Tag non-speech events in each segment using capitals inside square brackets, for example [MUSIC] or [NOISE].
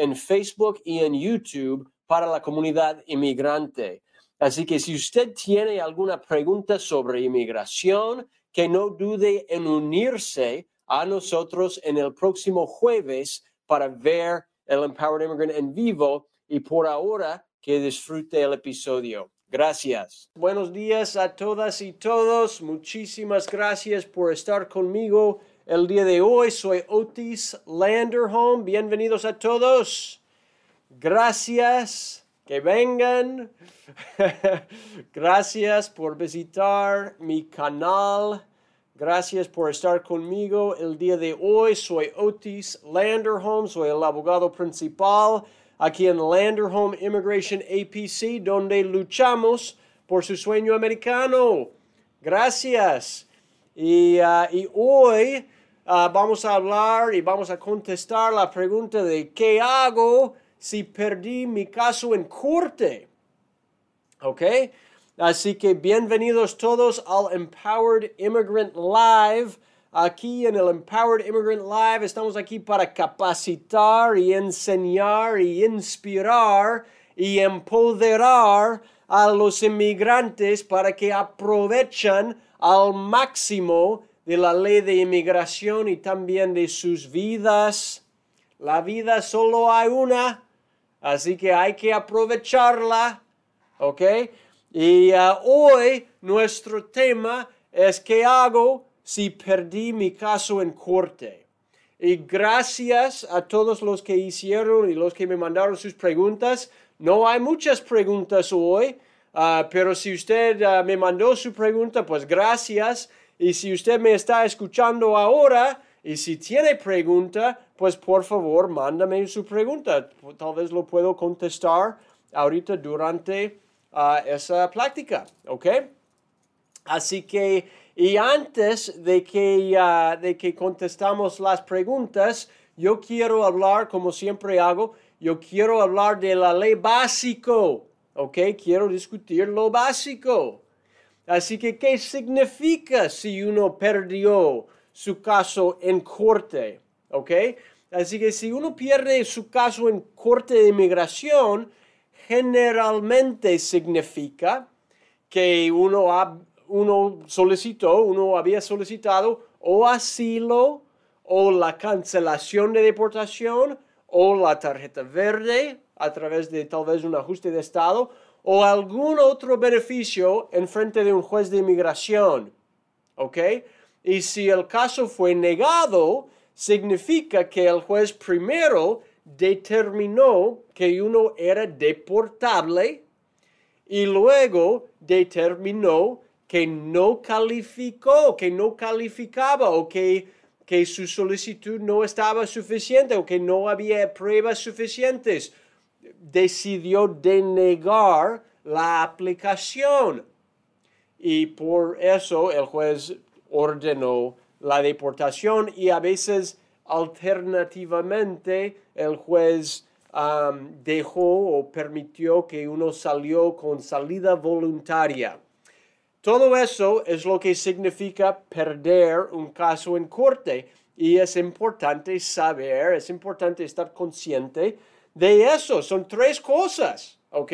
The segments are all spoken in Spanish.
en Facebook y en YouTube para la comunidad inmigrante. Así que si usted tiene alguna pregunta sobre inmigración, que no dude en unirse a nosotros en el próximo jueves para ver el Empowered Immigrant en vivo y por ahora que disfrute el episodio. Gracias. Buenos días a todas y todos. Muchísimas gracias por estar conmigo el día de hoy. Soy Otis Landerholm. Bienvenidos a todos. Gracias. Que vengan. [LAUGHS] gracias por visitar mi canal. Gracias por estar conmigo el día de hoy. Soy Otis Landerholm. Soy el abogado principal aquí en Landerholm Immigration APC, donde luchamos por su sueño americano. Gracias. Y, uh, y hoy uh, vamos a hablar y vamos a contestar la pregunta de qué hago si perdí mi caso en corte. ¿Ok? Así que bienvenidos todos al Empowered Immigrant Live. Aquí en el Empowered Immigrant Live estamos aquí para capacitar y enseñar y inspirar y empoderar a los inmigrantes para que aprovechen al máximo de la ley de inmigración y también de sus vidas. La vida solo hay una, así que hay que aprovecharla, ¿ok? Y uh, hoy nuestro tema es qué hago si perdí mi caso en corte. Y gracias a todos los que hicieron y los que me mandaron sus preguntas. No hay muchas preguntas hoy, uh, pero si usted uh, me mandó su pregunta, pues gracias. Y si usted me está escuchando ahora y si tiene pregunta, pues por favor, mándame su pregunta. Tal vez lo puedo contestar ahorita durante uh, esa plática, ¿ok? Así que y antes de que, uh, de que contestamos las preguntas, yo quiero hablar, como siempre hago, yo quiero hablar de la ley básico, ¿ok? Quiero discutir lo básico. Así que, ¿qué significa si uno perdió su caso en corte? ¿Ok? Así que si uno pierde su caso en corte de inmigración, generalmente significa que uno ha uno solicitó, uno había solicitado o asilo o la cancelación de deportación o la tarjeta verde a través de tal vez un ajuste de estado o algún otro beneficio en frente de un juez de inmigración. ¿Ok? Y si el caso fue negado, significa que el juez primero determinó que uno era deportable y luego determinó que no calificó, que no calificaba o que, que su solicitud no estaba suficiente o que no había pruebas suficientes, decidió denegar la aplicación. Y por eso el juez ordenó la deportación y a veces alternativamente el juez dejó o permitió que uno salió con salida voluntaria. Todo eso es lo que significa perder un caso en corte y es importante saber, es importante estar consciente de eso. Son tres cosas, ¿ok?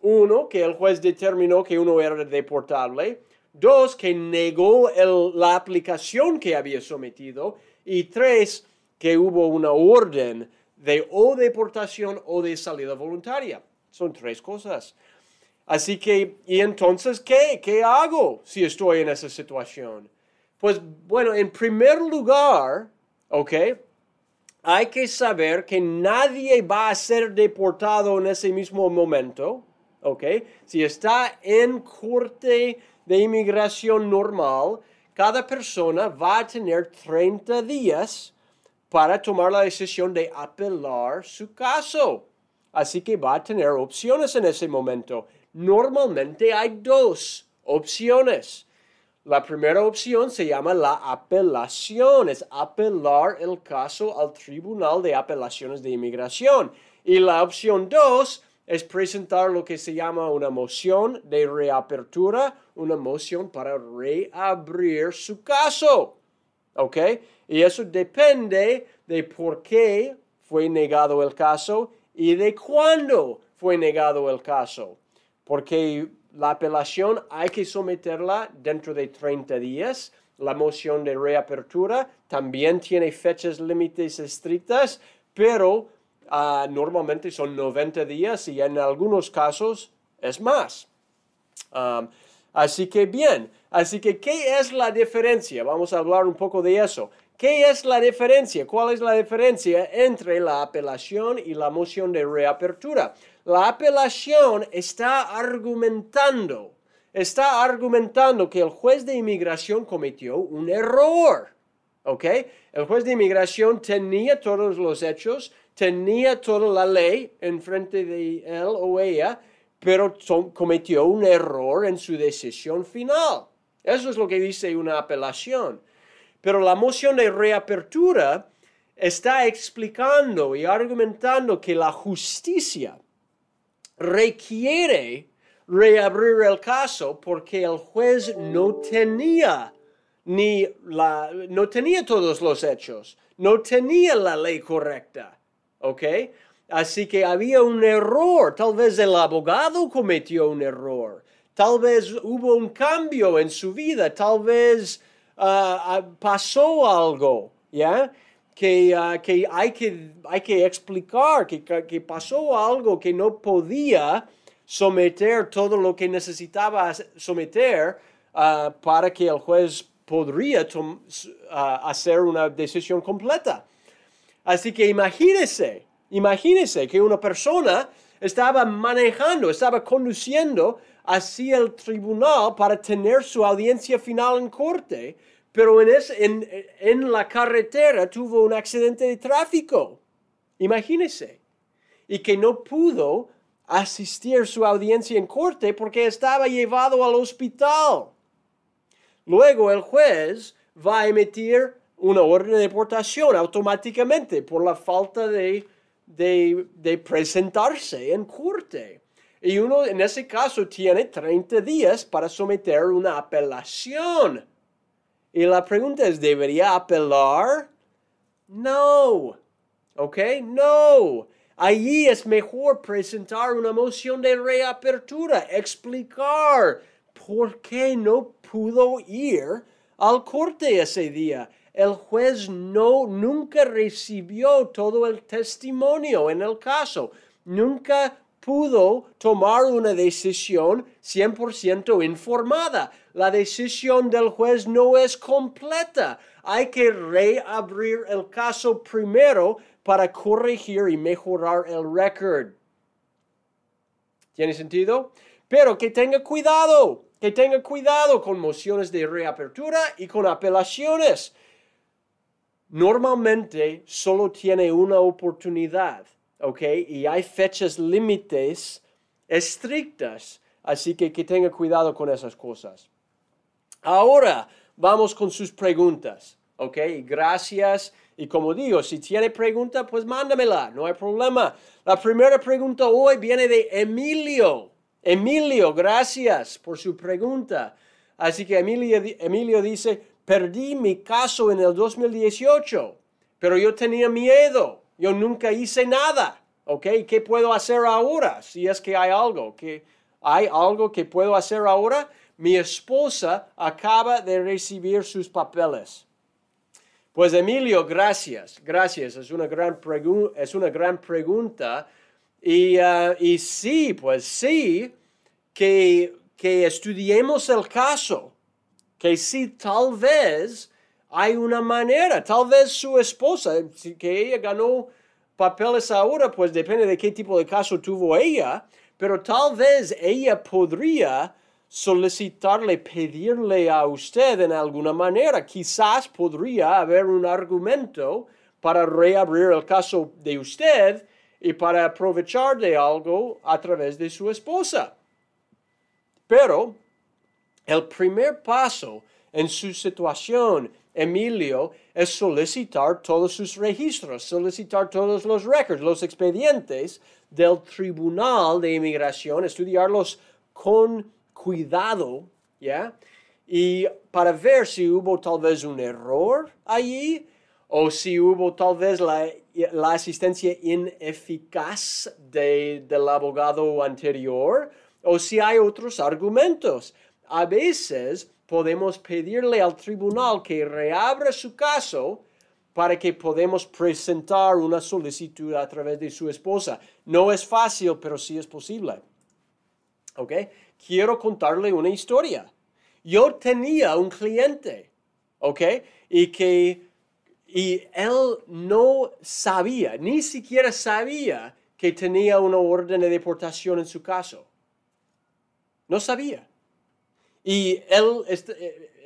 Uno, que el juez determinó que uno era deportable. Dos, que negó la aplicación que había sometido. Y tres, que hubo una orden de o deportación o de salida voluntaria. Son tres cosas. Así que, ¿y entonces qué? ¿Qué hago si estoy en esa situación? Pues bueno, en primer lugar, ¿ok? Hay que saber que nadie va a ser deportado en ese mismo momento, ¿ok? Si está en corte de inmigración normal, cada persona va a tener 30 días para tomar la decisión de apelar su caso. Así que va a tener opciones en ese momento. Normalmente hay dos opciones. La primera opción se llama la apelación, es apelar el caso al Tribunal de Apelaciones de Inmigración. Y la opción dos es presentar lo que se llama una moción de reapertura, una moción para reabrir su caso. ¿Ok? Y eso depende de por qué fue negado el caso y de cuándo fue negado el caso. Porque la apelación hay que someterla dentro de 30 días. La moción de reapertura también tiene fechas límites estrictas, pero ah, normalmente son 90 días y en algunos casos es más. así que bien, así que ¿qué es la diferencia? Vamos a hablar un poco de eso. ¿Qué es la diferencia? ¿Cuál es la diferencia entre la apelación y la moción de reapertura? La apelación está argumentando, está argumentando que el juez de inmigración cometió un error. ¿Ok? El juez de inmigración tenía todos los hechos, tenía toda la ley enfrente de él o ella, pero cometió un error en su decisión final. Eso es lo que dice una apelación. Pero la moción de reapertura está explicando y argumentando que la justicia requiere reabrir el caso porque el juez no tenía ni la no tenía todos los hechos, no tenía la ley correcta, ¿ok? Así que había un error, tal vez el abogado cometió un error, tal vez hubo un cambio en su vida, tal vez ah, ah, pasó algo, ¿ya? Que, ah, que, hay que hay que explicar, que, que pasó algo que no podía someter todo lo que necesitaba someter uh, para que el juez podría uh, hacer una decisión completa. Así que imagínese, imagínese que una persona estaba manejando, estaba conduciendo hacia el tribunal para tener su audiencia final en corte pero en, en, la carretera tuvo un accidente de tráfico. Imagínese. Y que no pudo asistir su audiencia en corte porque estaba llevado al hospital. Luego el juez va a emitir una orden de deportación automáticamente por la falta de, de, de, presentarse en corte. Y uno en ese caso tiene 30 días para someter una apelación y la pregunta es, ¿debería apelar? No. ¿Ok? No. Allí es mejor presentar una moción de reapertura, explicar por qué no pudo ir al corte ese día. El juez no nunca recibió todo el testimonio en el caso. Nunca pudo tomar una decisión 100% informada. La decisión del juez no es completa. Hay que reabrir el caso primero para corregir y mejorar el récord. ¿Tiene sentido? Pero que tenga cuidado, que tenga cuidado con mociones de reapertura y con apelaciones. Normalmente solo tiene una oportunidad ¿ok? Y hay fechas límites estrictas, así que que tenga cuidado con esas cosas. Ahora vamos con sus preguntas, ¿ok? Gracias. Y como digo, si tiene pregunta, pues mándamela, no hay problema. La primera pregunta hoy viene de Emilio. Emilio, gracias por su pregunta. Así que Emilio, Emilio dice, perdí mi caso en el 2018, pero yo tenía miedo yo nunca hice nada. ¿Ok? ¿Qué puedo hacer ahora? Si es que hay algo. que ¿Hay algo que puedo hacer ahora? Mi esposa acaba de recibir sus papeles. Pues Emilio, gracias, gracias. Es una gran, es una gran pregunta. Y, uh, y, sí, pues sí, que, que estudiemos el caso. Que sí, tal vez hay una manera. Tal vez su esposa, que ella ganó papeles ahora, pues depende de qué tipo de caso tuvo ella, pero tal vez ella podría solicitarle, pedirle a usted en alguna manera. Quizás podría haber un argumento para reabrir el caso de usted y para aprovechar de algo a través de su esposa. Pero el primer paso en su situación, Emilio, es solicitar todos sus registros, solicitar todos los récords, los expedientes del Tribunal de Inmigración, estudiarlos con cuidado, ¿ya? Y para ver si hubo tal vez un error allí o si hubo tal vez la, asistencia ineficaz del abogado anterior o si hay otros argumentos. A veces podemos pedirle al tribunal que reabra su caso para que podamos presentar una solicitud a través de su esposa. No es fácil, pero sí es posible. ¿Ok? quiero contarle una historia. Yo tenía un cliente, ¿ok? Y que y él no sabía, ni siquiera sabía que tenía una orden de deportación en su caso. No sabía. Y él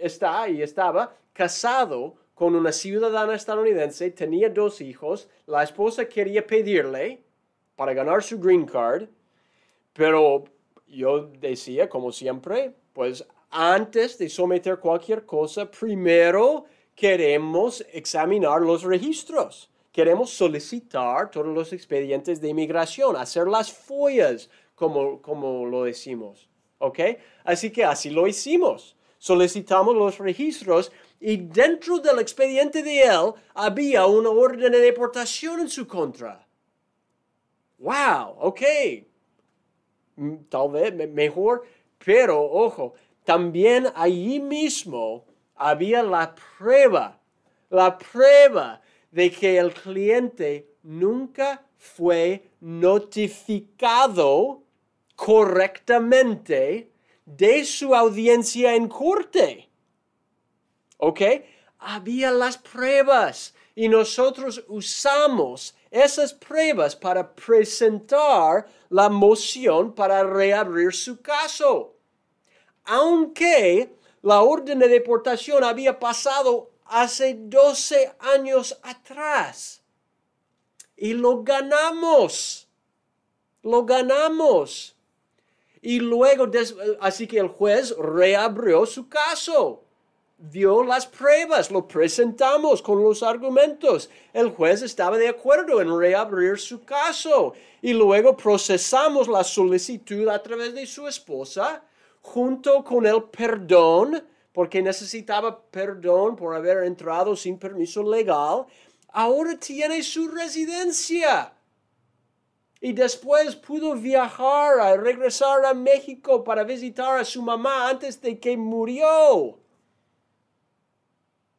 está y estaba casado con una ciudadana estadounidense, tenía dos hijos, la esposa quería pedirle para ganar su green card, pero yo decía, como siempre, pues antes de someter cualquier cosa, primero queremos examinar los registros. Queremos solicitar todos los expedientes de inmigración, hacer las follas, como, como lo decimos. ¿Ok? Así que así lo hicimos. Solicitamos los registros y dentro del expediente de él había una orden de deportación en su contra. ¡Wow! Ok, tal vez mejor, pero ojo, también allí mismo había la prueba, la prueba de que el cliente nunca fue notificado correctamente de su audiencia en corte. ¿Ok? Había las pruebas y nosotros usamos esas pruebas para presentar la moción para reabrir su caso. Aunque la orden de deportación había pasado hace 12 años atrás. Y lo ganamos. Lo ganamos. Y luego, así que el juez reabrió su caso dio las pruebas, lo presentamos con los argumentos. El juez estaba de acuerdo en reabrir su caso y luego procesamos la solicitud a través de su esposa junto con el perdón, porque necesitaba perdón por haber entrado sin permiso legal. Ahora tiene su residencia. Y después pudo viajar a regresar a México para visitar a su mamá antes de que murió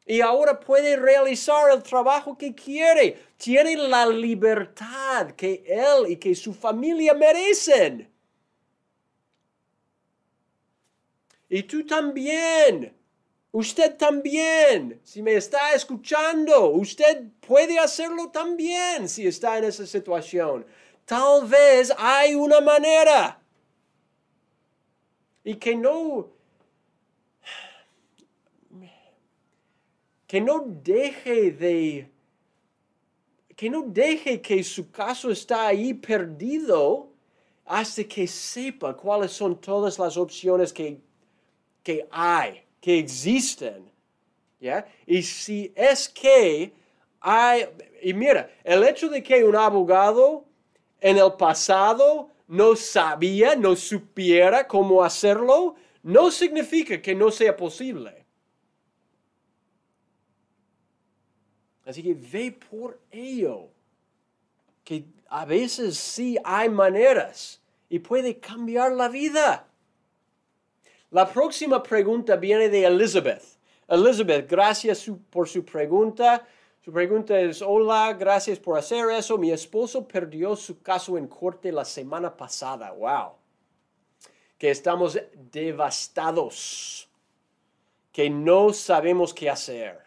y ahora puede realizar el trabajo que quiere. Tiene la libertad que él y que su familia merecen. Y tú también. Usted también. Si me está escuchando, usted puede hacerlo también si está en esa situación. Tal vez hay una manera. Y que no que no deje de, que no deje que su caso está ahí perdido hasta que sepa cuáles son todas las opciones que, que hay, que existen. ¿ya? Y si es que hay, y mira, el hecho de que un abogado en el pasado no sabía, no supiera cómo hacerlo, no significa que no sea posible. Así que ve por ello, que a veces sí hay maneras y puede cambiar la vida. La próxima pregunta viene de Elizabeth. Elizabeth, gracias por su pregunta. Su pregunta es, hola, gracias por hacer eso. Mi esposo perdió su caso en corte la semana pasada. Wow. Que estamos devastados. Que no sabemos qué hacer.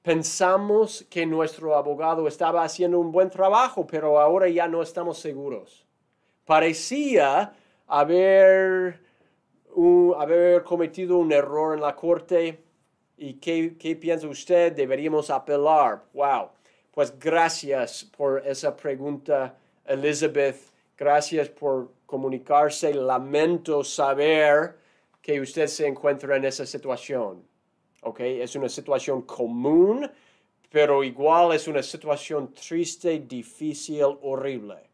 pensamos que nuestro abogado estaba haciendo un buen trabajo, pero ahora ya no estamos seguros. Parecía haber, haber cometido un error en la corte. ¿Y qué, qué piensa usted? Deberíamos apelar. Wow. Pues gracias por esa pregunta, Elizabeth. Gracias por comunicarse. Lamento saber que usted se encuentra en esa situación. ¿Ok? Es una situación común, pero igual es una situación triste, difícil, horrible.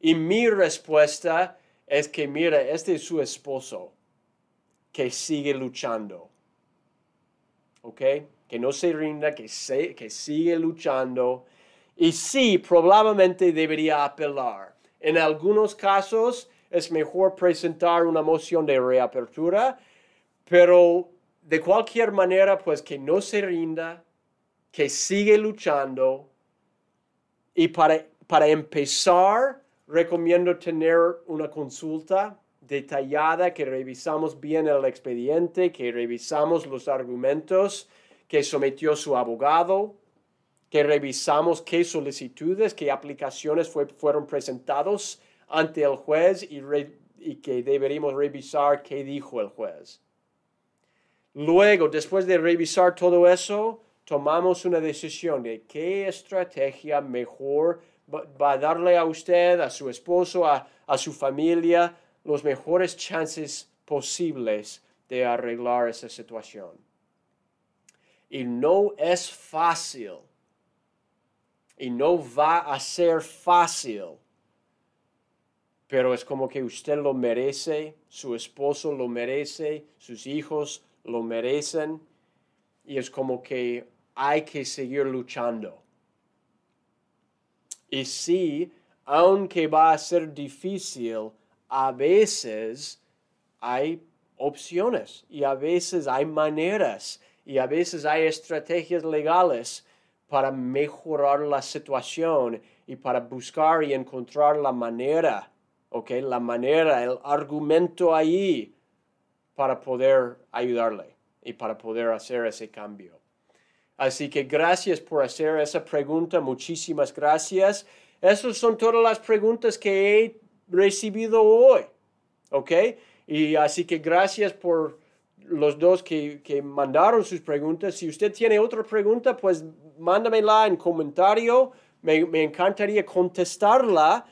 Y mi respuesta es que, mira, este es su esposo que sigue luchando. ¿Ok? Que no se rinda, que, se, que sigue luchando. Y sí, probablemente debería apelar. En algunos casos es mejor presentar una moción de reapertura, pero de cualquier manera, pues que no se rinda, que sigue luchando. Y para, para empezar, recomiendo tener una consulta detallada, que revisamos bien el expediente, que revisamos los argumentos que sometió su abogado, que revisamos qué solicitudes, qué aplicaciones fueron presentados ante el juez y, y que deberíamos revisar qué dijo el juez. Luego, después de revisar todo eso, tomamos una decisión de qué estrategia mejor va a darle a usted, a su esposo, a, su familia, los mejores chances posibles de arreglar esa situación. Y no es fácil. Y no va a ser fácil. Pero es como que usted lo merece, su esposo lo merece, sus hijos lo merecen. Y es como que hay que seguir luchando. Y sí, aunque va a ser difícil, a veces hay opciones y a veces hay maneras y a veces hay estrategias legales para mejorar la situación y para buscar y encontrar la manera, ¿ok? La manera, el argumento ahí para poder ayudarle y para poder hacer ese cambio. Así que gracias por hacer esa pregunta, muchísimas gracias. Esas son todas las preguntas que he recibido hoy, ¿ok? Y así que gracias por los dos que, mandaron sus preguntas. Si usted tiene otra pregunta, pues mándamela en comentario. Me, encantaría contestarla.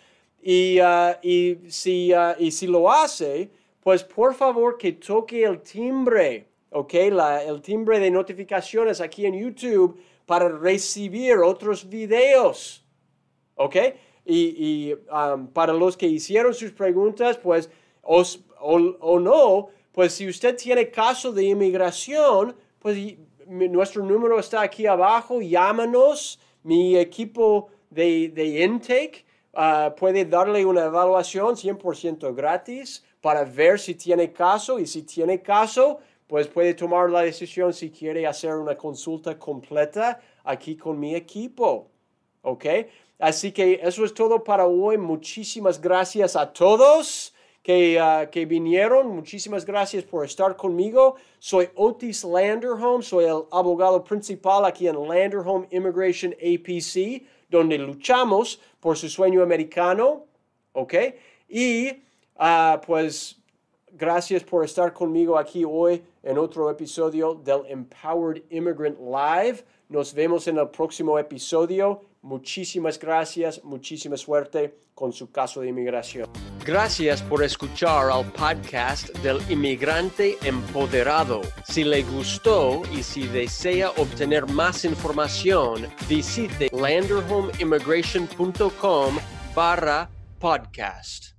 Y, uh, y, si, uh, y si lo hace, pues por favor que toque el timbre ¿ok? La, el timbre de notificaciones aquí en YouTube para recibir otros videos, ¿ok? Y, um, para los que hicieron sus preguntas, pues, os, o, no, pues si usted tiene caso de inmigración, pues nuestro número está aquí abajo, llámanos, mi equipo de, de intake uh, puede darle una evaluación 100% gratis para ver si tiene caso y si tiene caso, pues puede tomar la decisión si quiere hacer una consulta completa aquí con mi equipo. ¿Ok? Así que eso es todo para hoy. Muchísimas gracias a todos que, uh, que vinieron. Muchísimas gracias por estar conmigo. Soy Otis Landerholm. Soy el abogado principal aquí en Landerholm Immigration APC, donde luchamos por su sueño americano. ¿Ok? Y uh, pues gracias por estar conmigo aquí hoy en otro episodio del Empowered Immigrant Live. Nos vemos en el próximo episodio. Muchísimas gracias, muchísima suerte con su caso de inmigración. Gracias por escuchar al podcast del inmigrante empoderado. Si le gustó y si desea obtener más información, visite landerhomeimmigration.com barra podcast.